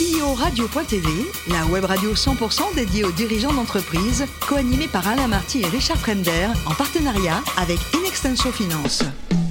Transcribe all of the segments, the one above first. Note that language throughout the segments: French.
CEO Radio.tv, la web radio 100% dédiée aux dirigeants d'entreprise, co-animée par Alain Marty et Richard Fremder, en partenariat avec Inextenso Finance.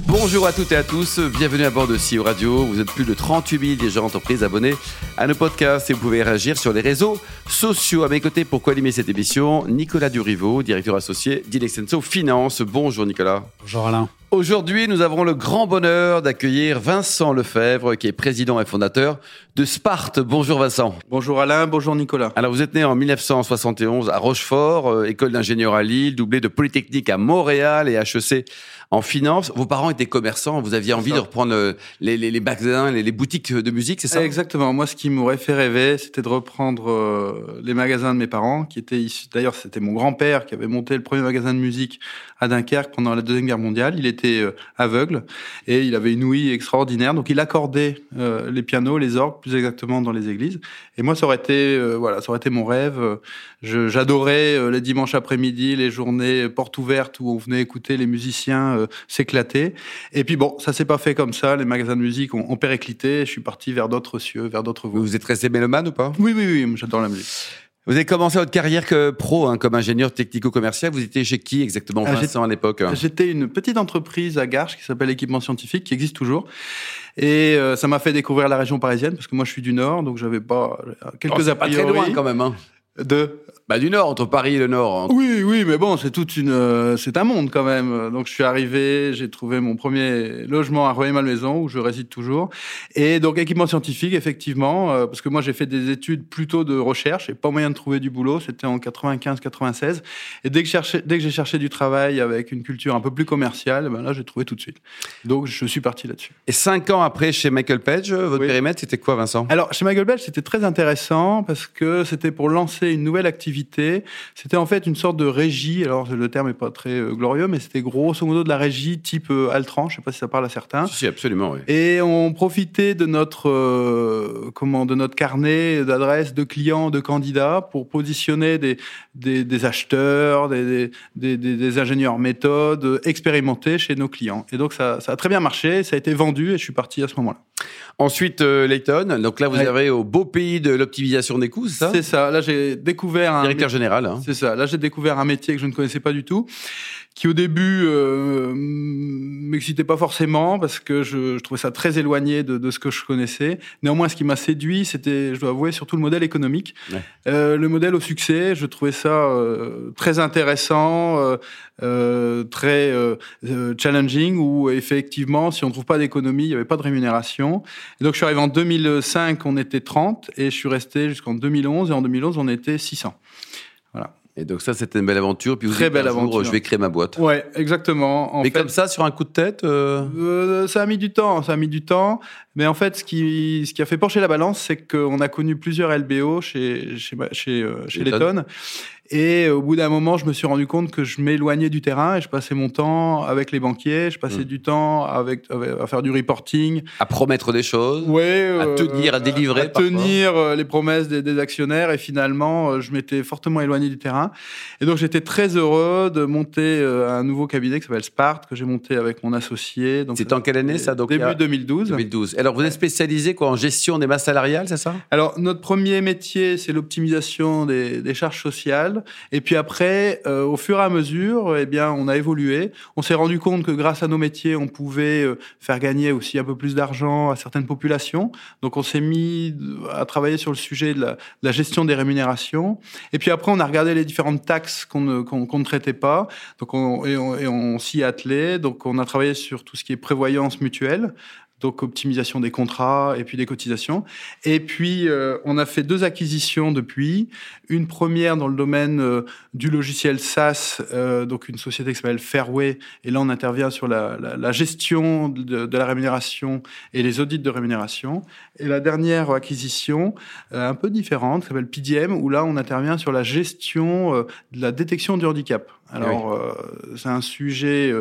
Bonjour à toutes et à tous, bienvenue à bord de CEO Radio. Vous êtes plus de 38 000 dirigeants d'entreprise abonnés à nos podcasts et vous pouvez réagir sur les réseaux sociaux. À mes côtés, pour co-animer cette émission, Nicolas Durivo, directeur associé d'Inextenso Finance. Bonjour Nicolas. Bonjour Alain. Aujourd'hui, nous avons le grand bonheur d'accueillir Vincent Lefebvre, qui est président et fondateur de Sparte. Bonjour Vincent. Bonjour Alain, bonjour Nicolas. Alors vous êtes né en 1971 à Rochefort, euh, école d'ingénieur à Lille, doublé de Polytechnique à Montréal et HEC en finance. Vos parents étaient commerçants, vous aviez envie de reprendre euh, les, les, les magasins, les, les, boutiques de musique, c'est ça? Exactement. Moi, ce qui m'aurait fait rêver, c'était de reprendre euh, les magasins de mes parents, qui étaient issus. D'ailleurs, c'était mon grand-père qui avait monté le premier magasin de musique à Dunkerque pendant la Deuxième Guerre mondiale. Il était euh, aveugle et il avait une ouïe extraordinaire. Donc, il accordait euh, les pianos, les orgues, plus exactement dans les églises. Et moi, ça aurait été, euh, voilà, ça aurait été mon rêve. J'adorais les dimanches après-midi, les journées portes ouvertes où on venait écouter les musiciens s'éclater. Et puis bon, ça s'est pas fait comme ça. Les magasins de musique ont, ont périclité. Je suis parti vers d'autres cieux, vers d'autres voies. Vous êtes resté mélomane ou pas? Oui, oui, oui. J'adore la musique. Vous avez commencé votre carrière que pro, hein, comme ingénieur technico-commercial. Vous étiez chez qui exactement, Ah, Vincent, à l'époque hein? J'étais une petite entreprise à Garches qui s'appelle Équipement Scientifique, qui existe toujours. Et euh, ça m'a fait découvrir la région parisienne, parce que moi je suis du Nord, donc j'avais pas quelques Oh, a pas priori. très loin quand même. Hein. De Bah, du Nord, entre Paris et le Nord. hein. Oui, oui, mais bon, c'est toute une, euh, c'est un monde quand même. Donc je suis arrivé, j'ai trouvé mon premier logement à Rueil-Malmaison où je réside toujours. Et donc équipement scientifique, effectivement, euh, parce que moi j'ai fait des études plutôt de recherche et pas moyen de trouver du boulot. C'était en 95-96. Et dès que, cherché, dès que j'ai cherché du travail avec une culture un peu plus commerciale, ben là j'ai trouvé tout de suite. Donc je suis parti là-dessus. Et cinq ans après, chez Michael Page, votre Oui. périmètre, c'était quoi, Vincent? Alors, chez Michael Page, c'était très intéressant parce que c'était pour lancer une nouvelle activité. C'était en fait une sorte de régie. Alors, le terme est pas très euh, glorieux, mais c'était grosso modo de la régie type euh, Altran. Je sais pas si ça parle à certains. Si, si, absolument, oui. Et on profitait de notre euh, comment de notre carnet d'adresses de clients, de candidats pour positionner des des, des acheteurs, des, des, des, ingénieurs méthodes expérimentés chez nos clients. Et donc ça, ça a très bien marché, ça a été vendu et je suis parti à ce moment-là. Ensuite, euh, Layton. Donc là, vous Ouais. avez au beau pays de l'optimisation des coûts, c'est ça? C'est ça. Là, j'ai découvert un Directeur général. Hein. C'est ça. Là, j'ai découvert un métier que je ne connaissais pas du tout, qui au début euh, m'excitait pas forcément parce que je, je trouvais ça très éloigné de, de ce que je connaissais. Néanmoins, ce qui m'a séduit, c'était, je dois avouer, surtout le modèle économique, Ouais. Euh, le modèle au succès. Je trouvais ça euh, très intéressant, euh, euh, très euh, challenging, où effectivement, si on ne trouve pas d'économie, il n'y avait pas de rémunération. Et donc, je suis arrivé en 2005, on était 30, et je suis resté jusqu'en 2011, et en 2011, on était 600. Et donc ça, c'était une belle aventure. Puis vous Très dites, belle jour, aventure. je vais créer ma boîte. Ouais, exactement. En Mais fait, comme ça, sur un coup de tête euh, euh, ça a mis du temps, ça a mis du temps. Mais en fait, ce qui, ce qui a fait pencher la balance, c'est qu'on a connu plusieurs LBO chez, chez, chez, euh, chez Letton. Et au bout d'un moment, je me suis rendu compte que je m'éloignais du terrain et je passais mon temps avec les banquiers, je passais Mm. du temps avec, avec- à faire du reporting, à promettre des choses. ouais, À euh, tenir, à délivrer à tenir euh, les promesses des, des actionnaires. Et finalement, euh, je m'étais fortement éloigné du terrain. Et donc, j'étais très heureux de monter euh, un nouveau cabinet qui s'appelle Sparte, que j'ai monté avec mon associé. C'était en quelle année, ça, donc, Début a- 2012. 2012. Alors, vous êtes spécialisé quoi en gestion des masses salariales, c'est ça? Alors, notre premier métier, c'est l'optimisation des, des charges sociales. Et puis après, euh, au fur et à mesure, eh bien, on a évolué. On s'est rendu compte que grâce à nos métiers, on pouvait euh, faire gagner aussi un peu plus d'argent à certaines populations. Donc, on s'est mis à travailler sur le sujet de la, gestion des rémunérations. Et puis après, on a regardé les différentes taxes qu'on ne, qu'on- qu'on ne traitait pas. Donc, on, et on, et on s'y attelait. Donc, on a travaillé sur tout ce qui est prévoyance mutuelle. Donc, optimisation des contrats et puis des cotisations. Et puis, euh, on a fait deux acquisitions depuis. Une première dans le domaine euh, du logiciel SaaS, euh, donc une société qui s'appelle Fairway. Et là, on intervient sur la, la, la gestion de, de la rémunération et les audits de rémunération. Et la dernière acquisition, euh, un peu différente, qui s'appelle PDM, où là, on intervient sur la gestion euh, de la détection du handicap. Alors, euh, c'est un sujet...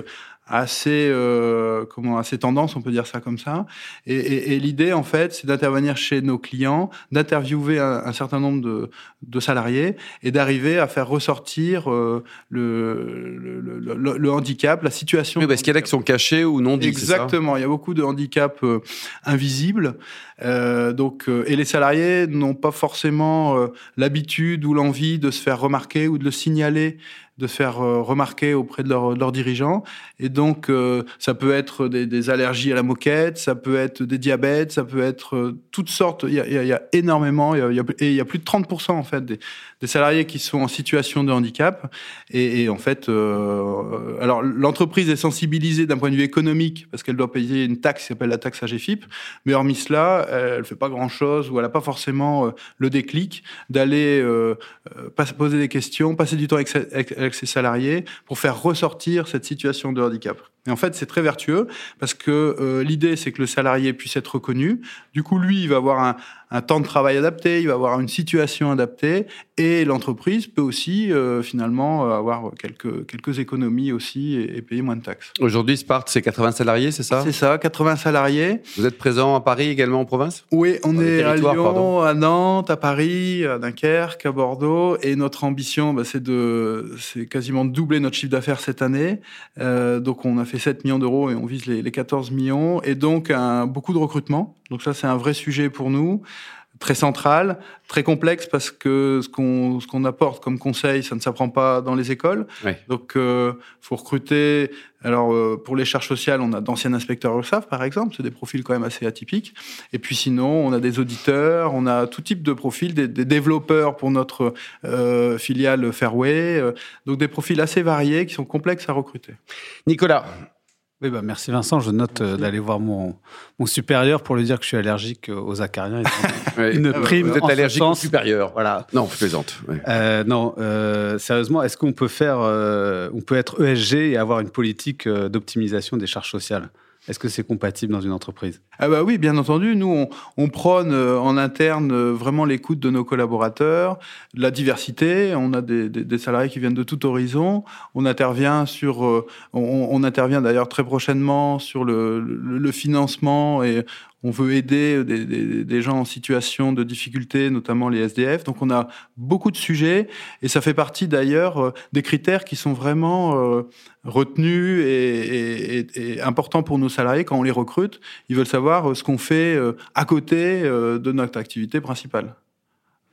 assez, euh, comment, assez tendance, on peut dire ça comme ça. Et, l'idée, en fait, c'est d'intervenir chez nos clients, d'interviewer un, certain nombre de, de salariés et d'arriver à faire ressortir euh, le, le, le, handicap, la situation. Oui, parce qu'il y en a qui sont cachés ou non dits. Exactement. Il y a beaucoup de handicaps euh, invisibles. Euh, donc, euh, et les salariés n'ont pas forcément euh, l'habitude ou l'envie de se faire remarquer ou de le signaler de faire euh, remarquer auprès de leurs dirigeants. Et donc, euh, ça peut être des, allergies à la moquette, ça peut être des diabètes, ça peut être euh, toutes sortes. Il y a, énormément, il y a, et il y a plus de 30% en fait des, salariés qui sont en situation de handicap. Et, en fait, alors l'entreprise est sensibilisée d'un point de vue économique parce qu'elle doit payer une taxe qui s'appelle la taxe AGFIP. Mais hormis cela, elle fait pas grand-chose ou elle n'a pas forcément le déclic d'aller poser des questions, passer du temps avec ses salariés pour faire ressortir cette situation de handicap. Et en fait, c'est très vertueux parce que euh, l'idée, c'est que le salarié puisse être reconnu. Du coup, lui, il va avoir un, un temps de travail adapté, il va avoir une situation adaptée, et l'entreprise peut aussi euh, finalement euh, avoir quelques, quelques économies aussi et, payer moins de taxes. Aujourd'hui, Spart, c'est 80 salariés, c'est ça? C'est ça, 80 salariés. Vous êtes présent à Paris également en province? Oui, on est à Lyon, à Nantes, à Paris, à Dunkerque, à Bordeaux, et notre ambition, bah, c'est de, c'est quasiment de doubler notre chiffre d'affaires cette année. Euh, donc, on a fait 7 millions d'euros et on vise les, les 14 millions, et donc beaucoup de recrutement. Donc ça, c'est un vrai sujet pour nous très central, très complexe parce que ce qu'on ce qu'on apporte comme conseil, ça ne s'apprend pas dans les écoles. Donc, euh, faut recruter. Alors, euh, pour les charges sociales, on a d'anciens inspecteurs URSAF, par exemple. C'est des profils quand même assez atypiques. Et puis sinon, on a des auditeurs, on a tout type de profils, des, des développeurs pour notre euh, filiale Fairway. Euh, donc, des profils assez variés qui sont complexes à recruter. Nicolas, oui, bah merci Vincent. Je note euh, d'aller voir mon, mon, supérieur pour lui dire que je suis allergique aux acariens. une ah bah, prime Vous êtes allergique au supérieur. Voilà. Non, je plaisante. Euh, non, euh, sérieusement, est-ce qu'on peut faire, on peut être ESG et avoir une politique d'optimisation des charges sociales? Est-ce que c'est compatible dans une entreprise? Ah bah oui, bien entendu. Nous, on, prône euh, en interne euh, vraiment l'écoute de nos collaborateurs, la diversité. On a des, salariés qui viennent de tout horizon. On intervient sur, euh, on, intervient d'ailleurs très prochainement sur le, le financement et on veut aider des, gens en situation de difficulté, notamment les SDF. Donc on a beaucoup de sujets et ça fait partie d'ailleurs euh, des critères qui sont vraiment euh, retenus et, importants pour nos salariés quand on les recrute. Ils veulent savoir euh, ce qu'on fait à côté de notre activité principale.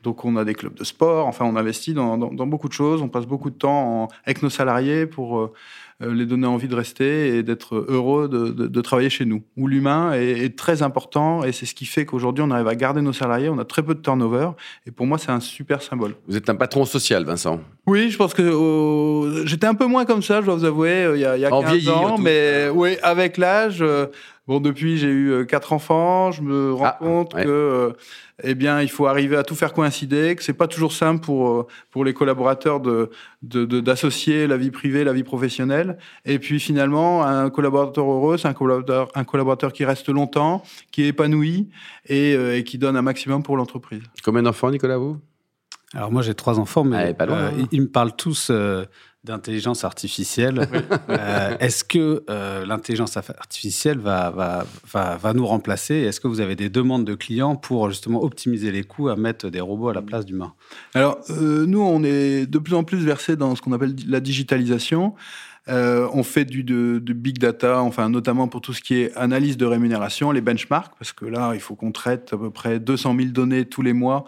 Donc on a des clubs de sport, enfin on investit dans, beaucoup de choses, on passe beaucoup de temps avec nos salariés pour euh, les donner envie de rester et d'être heureux de, travailler chez nous. Où l'humain est, très important et c'est ce qui fait qu'aujourd'hui on arrive à garder nos salariés, on a très peu de turnover et pour moi c'est un super symbole. Vous êtes un patron social, Vincent Oui, je pense que j'étais un peu moins comme ça, je dois vous avouer, euh, il y a, il y a 15 ans, mais oui, avec l'âge. Euh, bon, depuis, j'ai eu quatre enfants. Je me rends ah, compte que eh bien, il faut arriver à tout faire coïncider, que c'est pas toujours simple pour, euh, pour les collaborateurs de, d'associer la vie privée, la vie professionnelle. Et puis finalement, un collaborateur heureux, c'est un collaborateur, un collaborateur qui reste longtemps, qui est épanoui et, euh, qui donne un maximum pour l'entreprise. Combien d'enfants, Nicolas, vous? Alors moi j'ai trois enfants, mais ah, euh, ils, me parlent tous d'intelligence artificielle. Euh, est-ce que euh, l'intelligence artificielle va, va, va, va, nous remplacer? Est-ce que vous avez des demandes de clients pour justement optimiser les coûts à mettre des robots à la place d'humains Alors, euh, nous, on est de plus en plus versé dans ce qu'on appelle la digitalisation. Euh, on fait du big data, enfin notamment pour tout ce qui est analyse de rémunération, les benchmarks, parce que là, il faut qu'on traite à peu près 200 000 données tous les mois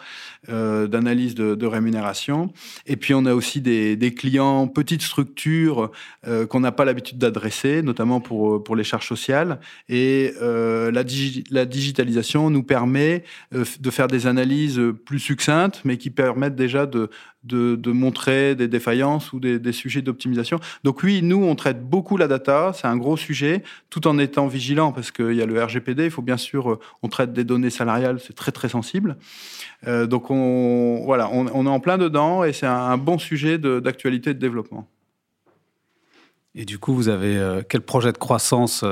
euh, d'analyse de, rémunération. Et puis on a aussi des, clients petites structures euh, qu'on n'a pas l'habitude d'adresser, notamment pour pour les charges sociales. Et la, digitalisation nous permet de faire des analyses plus succinctes, mais qui permettent déjà de de, montrer des défaillances ou des, sujets d'optimisation. Donc oui, nous, on traite beaucoup la data, c'est un gros sujet, tout en étant vigilant, parce qu'il y a le RGPD, il faut bien sûr, euh, on traite des données salariales, c'est très très sensible. Euh, donc on, voilà, on, est en plein dedans et c'est un, bon sujet d'actualité de, de développement. Et du coup, vous avez quel projet de croissance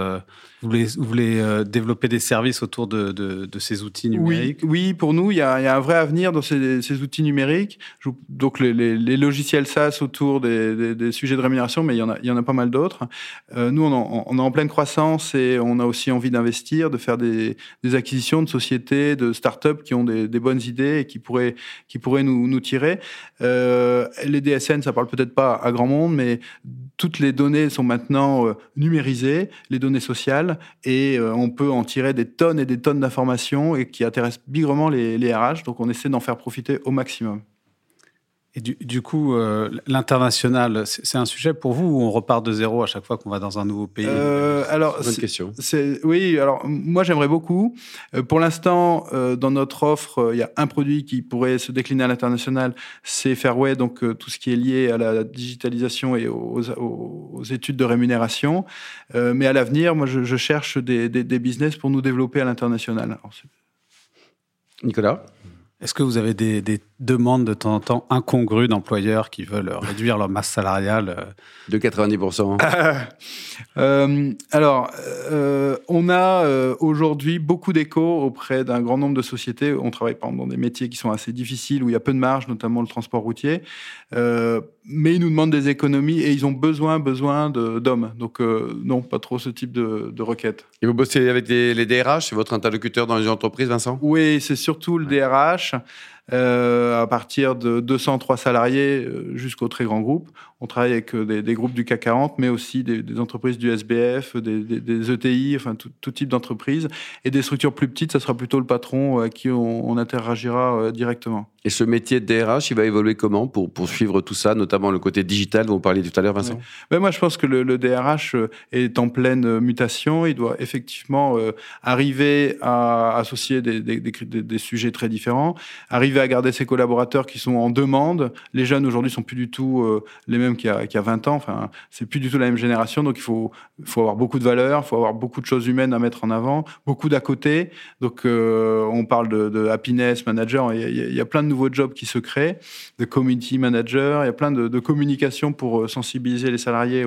vous voulez, euh, développer des services autour de, ces outils numériques? oui, pour nous, il y, a, un vrai avenir dans ces, outils numériques. Donc, les, logiciels SaaS autour des, sujets de rémunération, mais il y en a, il y en a pas mal d'autres. Euh, nous, on, est en pleine croissance et on a aussi envie d'investir, de faire des, acquisitions de sociétés, de start-up qui ont des, bonnes idées et qui pourraient, qui pourraient nous, nous tirer. Euh, les DSN, ça parle peut-être pas à grand monde, mais toutes les données sont maintenant numérisées, les données sociales et euh, on peut en tirer des tonnes et des tonnes d'informations qui intéressent bigrement les, les RH. Donc on essaie d'en faire profiter au maximum. Et du, coup, euh, l'international, c'est un sujet pour vous ou on repart de zéro à chaque fois qu'on va dans un nouveau pays? Euh, Alors, bonne question. Oui, alors moi j'aimerais beaucoup. Euh, pour l'instant, dans notre offre, il y a un produit qui pourrait se décliner à l'international, c'est Fairway, donc tout ce qui est lié à la digitalisation et aux, études de rémunération. mais à l'avenir, moi je, cherche des, des, business pour nous développer à l'international. Nicolas? Est-ce que vous avez des, demandes de temps en temps incongrues d'employeurs qui veulent réduire leur masse salariale euh? De 90% euh, Alors, euh, on a aujourd'hui beaucoup d'échos auprès d'un grand nombre de sociétés. On travaille par exemple dans des métiers qui sont assez difficiles, où il y a peu de marge, notamment le transport routier. mais ils nous demandent des économies et ils ont besoin, besoin d'hommes. Donc, non, pas trop ce type de, de requête. Et vous bossez avec les DRH C'est votre interlocuteur dans les entreprises, Vincent? Oui, c'est surtout le DRH. caixa Euh, à partir de 203 salariés euh, jusqu'aux très grands groupes. On travaille avec euh, des, groupes du CAC 40, mais aussi des, entreprises du SBF, des, ETI, e enfin tout, type d'entreprises. Et des structures plus petites, ça sera plutôt le patron à qui on, interagira directement. Et ce métier de DRH, il va évoluer comment pour, suivre tout ça, notamment le côté digital dont vous parliez tout à l'heure, Vincent? Ben Moi, je pense que le, DRH est en pleine mutation. Il doit effectivement arriver à associer des, des, sujets très différents, arriver à garder ses collaborateurs qui sont en demande. Les jeunes aujourd'hui sont plus du tout euh, les mêmes qu'il y, a 20 ans. Enfin, c'est plus du tout la même génération. Donc il faut, faut avoir beaucoup de valeurs, il faut avoir beaucoup de choses humaines à mettre en avant, beaucoup d'à côté. Donc euh, on parle de, happiness manager. Il y, a, plein de nouveaux jobs qui se créent, de community manager. Il y a plein de, communication pour euh, sensibiliser les salariés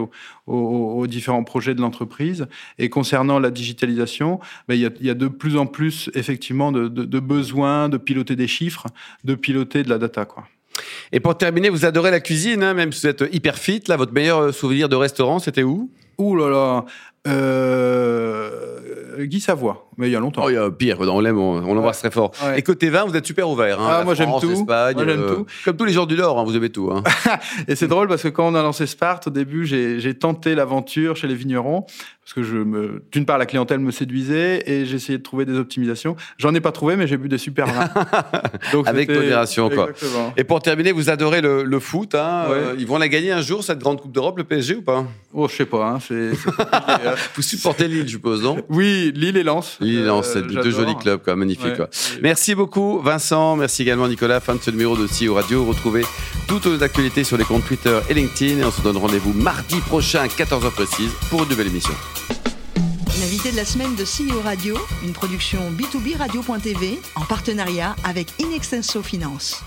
aux, différents projets de l'entreprise. Et concernant la digitalisation, ben, il, y a, de plus en plus effectivement de, de besoins de piloter des chiffres de piloter de la data. Quoi. Et pour terminer, vous adorez la cuisine, hein, même si vous êtes hyper fit. Là, votre meilleur souvenir de restaurant, c'était où? Ouh là là euh, Guy Savoie, mais il y a longtemps. Oh, il y a pire, on l'aime, on, l'embrasse très fort. Et côté vin, vous êtes super ouvert. Hein, ah, moi j'aime tout. Espagne, euh, tout. Comme tous les gens du Nord, hein, vous aimez tout. Hein. et c'est drôle parce que quand on a lancé Sparte, au début, j'ai tenté l'aventure chez les vignerons parce que je me, d'une part, la clientèle me séduisait et j'ai essayé de trouver des optimisations. J'en ai pas trouvé, mais j'ai bu des super vins. Donc, Avec modération, quoi. Et pour terminer, vous adorez le, foot. Hein, euh, ils vont la gagner un jour cette grande Coupe d'Europe, le PSG ou pas? Oh, je sais pas. Hein, c'est, vous supportez Lille, je suppose, non? Oui, Lille et Lens. Lille et Lens, c'est deux jolis clubs, quoi. Quoi. Merci beaucoup, Vincent. Merci également, Nicolas. Fin de ce numéro de CEO Radio. Retrouvez toutes nos actualités sur les comptes Twitter et LinkedIn. Et on se donne rendez-vous mardi prochain à 14h précise pour une nouvelle émission. L'invité de la semaine de CEO Radio, une production B2B Radio.tv en partenariat avec Inextenso Finance.